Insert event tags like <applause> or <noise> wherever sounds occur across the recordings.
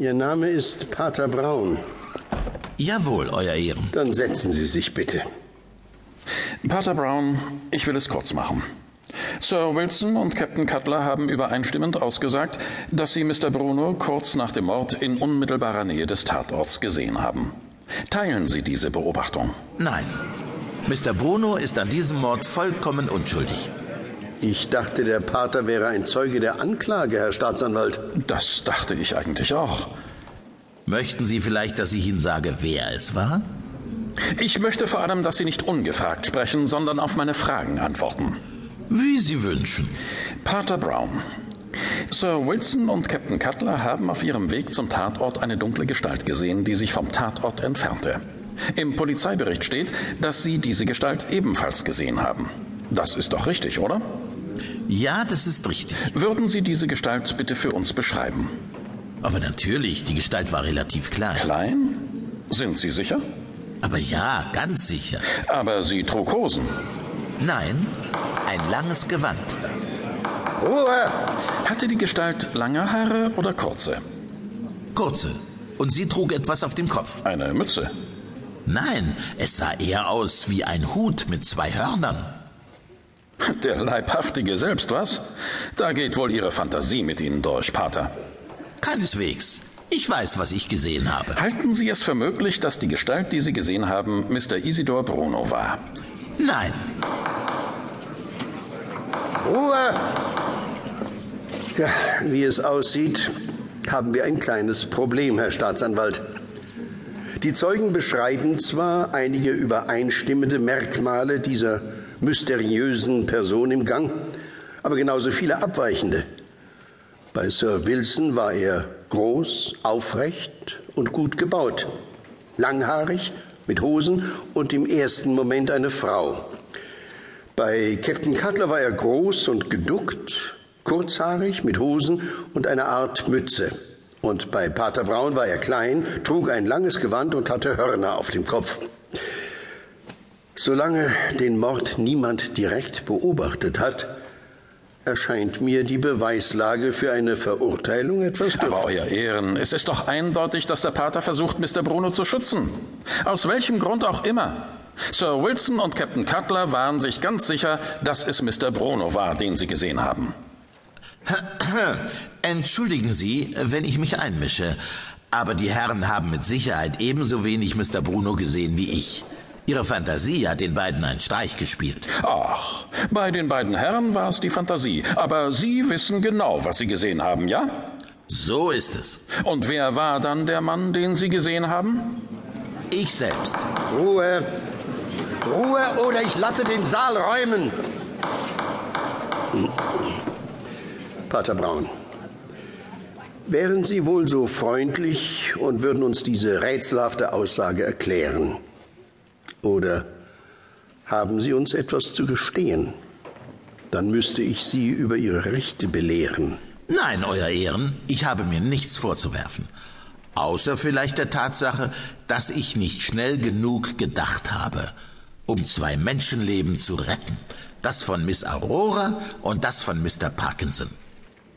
Ihr Name ist Pater Braun. Jawohl, Euer Ehren. Dann setzen Sie sich bitte. Pater Brown, ich will es kurz machen. Sir Wilson und Captain Cutler haben übereinstimmend ausgesagt, dass sie Mr. Bruno kurz nach dem Mord in unmittelbarer Nähe des Tatorts gesehen haben. Teilen Sie diese Beobachtung? Nein. Mr. Bruno ist an diesem Mord vollkommen unschuldig. Ich dachte, der Pater wäre ein Zeuge der Anklage, Herr Staatsanwalt. Das dachte ich eigentlich auch. Möchten Sie vielleicht, dass ich Ihnen sage, wer es war? Ich möchte vor allem, dass Sie nicht ungefragt sprechen, sondern auf meine Fragen antworten. Wie Sie wünschen. Pater Brown. Sir Wilson und Captain Cutler haben auf ihrem Weg zum Tatort eine dunkle Gestalt gesehen, die sich vom Tatort entfernte. Im Polizeibericht steht, dass Sie diese Gestalt ebenfalls gesehen haben. Das ist doch richtig, oder? Ja, das ist richtig. Würden Sie diese Gestalt bitte für uns beschreiben? Aber natürlich, die Gestalt war relativ klein. Klein? Sind Sie sicher? Aber ja, ganz sicher. Aber sie trug Hosen. Nein, ein langes Gewand. Ruhe! Hatte die Gestalt lange Haare oder kurze? Kurze. Und sie trug etwas auf dem Kopf. Eine Mütze. Nein, es sah eher aus wie ein Hut mit zwei Hörnern. Der Leibhaftige selbst, was? Da geht wohl Ihre Fantasie mit Ihnen durch, Pater. Keineswegs. Ich weiß, was ich gesehen habe. Halten Sie es für möglich, dass die Gestalt, die Sie gesehen haben, Mr. Isidor Bruno war? Nein. Ruhe! Ja, wie es aussieht, haben wir ein kleines Problem, Herr Staatsanwalt. Die Zeugen beschreiben zwar einige übereinstimmende Merkmale dieser mysteriösen Person im Gang, aber genauso viele abweichende. Bei Sir Wilson war er groß, aufrecht und gut gebaut, langhaarig, mit Hosen und im ersten Moment eine Frau. Bei Captain Cutler war er groß und geduckt, kurzhaarig, mit Hosen und einer Art Mütze. Und bei Pater Braun war er klein, trug ein langes Gewand und hatte Hörner auf dem Kopf. Solange den Mord niemand direkt beobachtet hat, erscheint mir die Beweislage für eine Verurteilung etwas dürftig. Aber Euer Ehren, es ist doch eindeutig, dass der Pater versucht, Mr. Bruno zu schützen. Aus welchem Grund auch immer. Sir Wilson und Captain Cutler waren sich ganz sicher, dass es Mr. Bruno war, den sie gesehen haben. <clears throat> Entschuldigen Sie, wenn ich mich einmische, aber die Herren haben mit Sicherheit ebenso wenig Mr. Bruno gesehen wie ich. Ihre Fantasie hat den beiden einen Streich gespielt. Ach, bei den beiden Herren war es die Fantasie. Aber Sie wissen genau, was Sie gesehen haben, ja? So ist es. Und wer war dann der Mann, den Sie gesehen haben? Ich selbst. Ruhe! Ruhe oder ich lasse den Saal räumen! Pater Braun, wären Sie wohl so freundlich und würden uns diese rätselhafte Aussage erklären? Oder haben Sie uns etwas zu gestehen? Dann müsste ich Sie über Ihre Rechte belehren. Nein, Euer Ehren, ich habe mir nichts vorzuwerfen. Außer vielleicht der Tatsache, dass ich nicht schnell genug gedacht habe, um zwei Menschenleben zu retten. Das von Miss Aurora und das von Mr. Parkinson.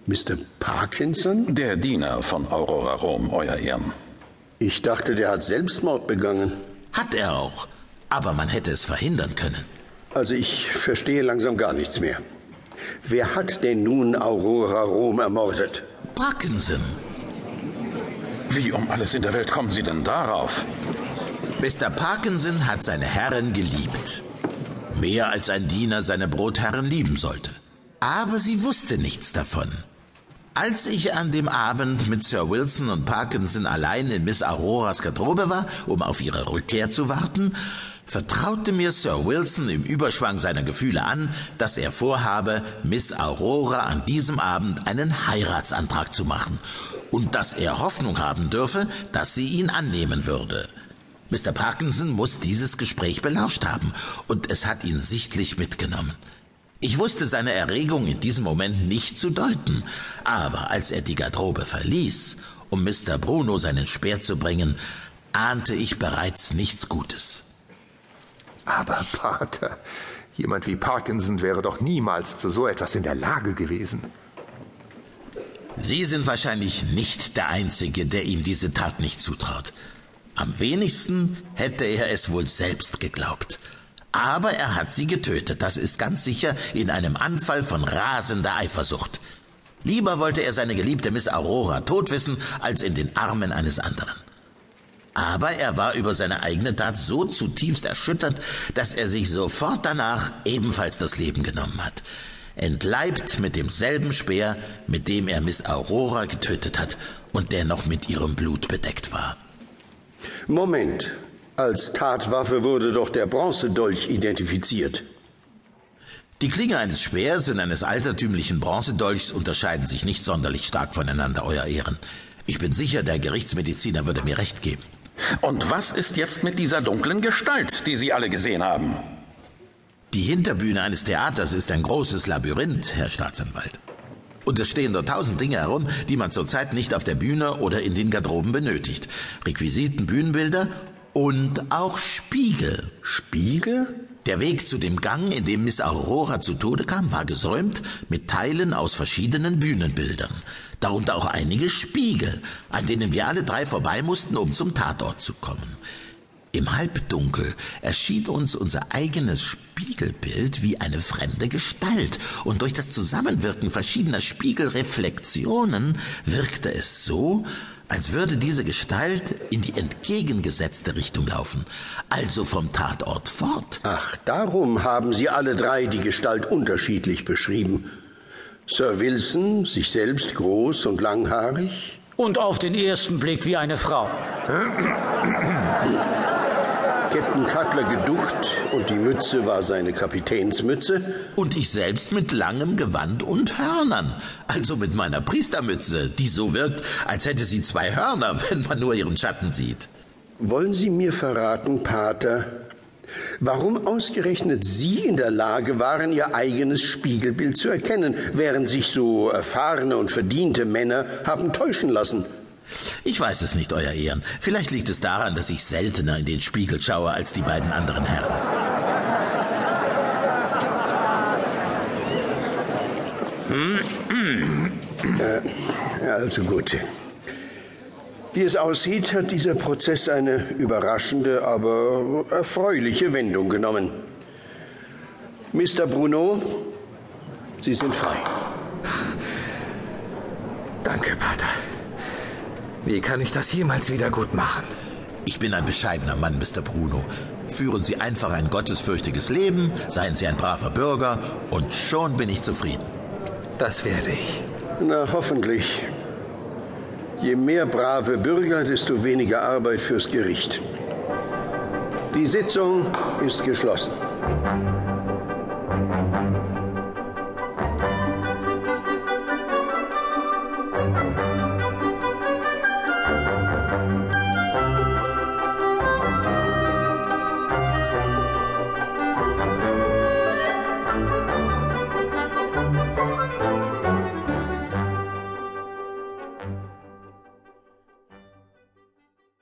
Mr. Parkinson? Der Diener von Aurora Rom, Euer Ehren. Ich dachte, der hat Selbstmord begangen. Hat er auch. Aber man hätte es verhindern können. Also ich verstehe langsam gar nichts mehr. Wer hat denn nun Aurora Rom ermordet? Parkinson. Wie um alles in der Welt kommen Sie denn darauf? Mr. Parkinson hat seine Herren geliebt. Mehr als ein Diener seine Brotherren lieben sollte. Aber sie wusste nichts davon. Als ich an dem Abend mit Sir Wilson und Parkinson allein in Miss Auroras Garderobe war, um auf ihre Rückkehr zu warten, vertraute mir Sir Wilson im Überschwang seiner Gefühle an, dass er vorhabe, Miss Aurora an diesem Abend einen Heiratsantrag zu machen und dass er Hoffnung haben dürfe, dass sie ihn annehmen würde. Mr. Parkinson muss dieses Gespräch belauscht haben, und es hat ihn sichtlich mitgenommen. Ich wusste seine Erregung in diesem Moment nicht zu deuten, aber als er die Garderobe verließ, um Mr. Bruno seinen Speer zu bringen, ahnte ich bereits nichts Gutes. Aber, Pater, jemand wie Parkinson wäre doch niemals zu so etwas in der Lage gewesen. Sie sind wahrscheinlich nicht der Einzige, der ihm diese Tat nicht zutraut. Am wenigsten hätte er es wohl selbst geglaubt. Aber er hat sie getötet, das ist ganz sicher in einem Anfall von rasender Eifersucht. Lieber wollte er seine geliebte Miss Aurora tot wissen, als in den Armen eines anderen. Aber er war über seine eigene Tat so zutiefst erschüttert, dass er sich sofort danach ebenfalls das Leben genommen hat. Entleibt mit demselben Speer, mit dem er Miss Aurora getötet hat und der noch mit ihrem Blut bedeckt war. Moment. Als Tatwaffe wurde doch der Bronzedolch identifiziert. Die Klinge eines Speers und eines altertümlichen Bronzedolchs unterscheiden sich nicht sonderlich stark voneinander, Euer Ehren. Ich bin sicher, der Gerichtsmediziner würde mir recht geben. Und was ist jetzt mit dieser dunklen Gestalt, die Sie alle gesehen haben? Die Hinterbühne eines Theaters ist ein großes Labyrinth, Herr Staatsanwalt. Und es stehen dort tausend Dinge herum, die man zurzeit nicht auf der Bühne oder in den Garderoben benötigt. Requisiten, Bühnenbilder und auch Spiegel. Spiegel? Der Weg zu dem Gang, in dem Miss Aurora zu Tode kam, war gesäumt mit Teilen aus verschiedenen Bühnenbildern. Darunter auch einige Spiegel, an denen wir alle drei vorbei mussten, um zum Tatort zu kommen. Im Halbdunkel erschien uns unser eigenes Spiegelbild wie eine fremde Gestalt, und durch das Zusammenwirken verschiedener Spiegelreflexionen wirkte es so, als würde diese Gestalt in die entgegengesetzte Richtung laufen, also vom Tatort fort. Ach, darum haben Sie alle drei die Gestalt unterschiedlich beschrieben. Sir Wilson, sich selbst groß und langhaarig. Und auf den ersten Blick wie eine Frau. <laughs> Captain Cutler geduckt und die Mütze war seine Kapitänsmütze. Und ich selbst mit langem Gewand und Hörnern, also mit meiner Priestermütze, die so wirkt, als hätte sie zwei Hörner, <laughs> wenn man nur ihren Schatten sieht. Wollen Sie mir verraten, Pater, warum ausgerechnet Sie in der Lage waren, Ihr eigenes Spiegelbild zu erkennen, während sich so erfahrene und verdiente Männer haben täuschen lassen? Ich weiß es nicht, Euer Ehren. Vielleicht liegt es daran, dass ich seltener in den Spiegel schaue als die beiden anderen Herren. Äh, also gut. Wie es aussieht, hat dieser Prozess eine überraschende, aber erfreuliche Wendung genommen. Mr. Bruno, Sie sind frei. Danke, Pater. Wie kann ich das jemals wieder gut machen? Ich bin ein bescheidener Mann, Mr. Bruno. Führen Sie einfach ein gottesfürchtiges Leben, seien Sie ein braver Bürger und schon bin ich zufrieden. Das werde ich. Na, hoffentlich. Je mehr brave Bürger, desto weniger Arbeit fürs Gericht. Die Sitzung ist geschlossen.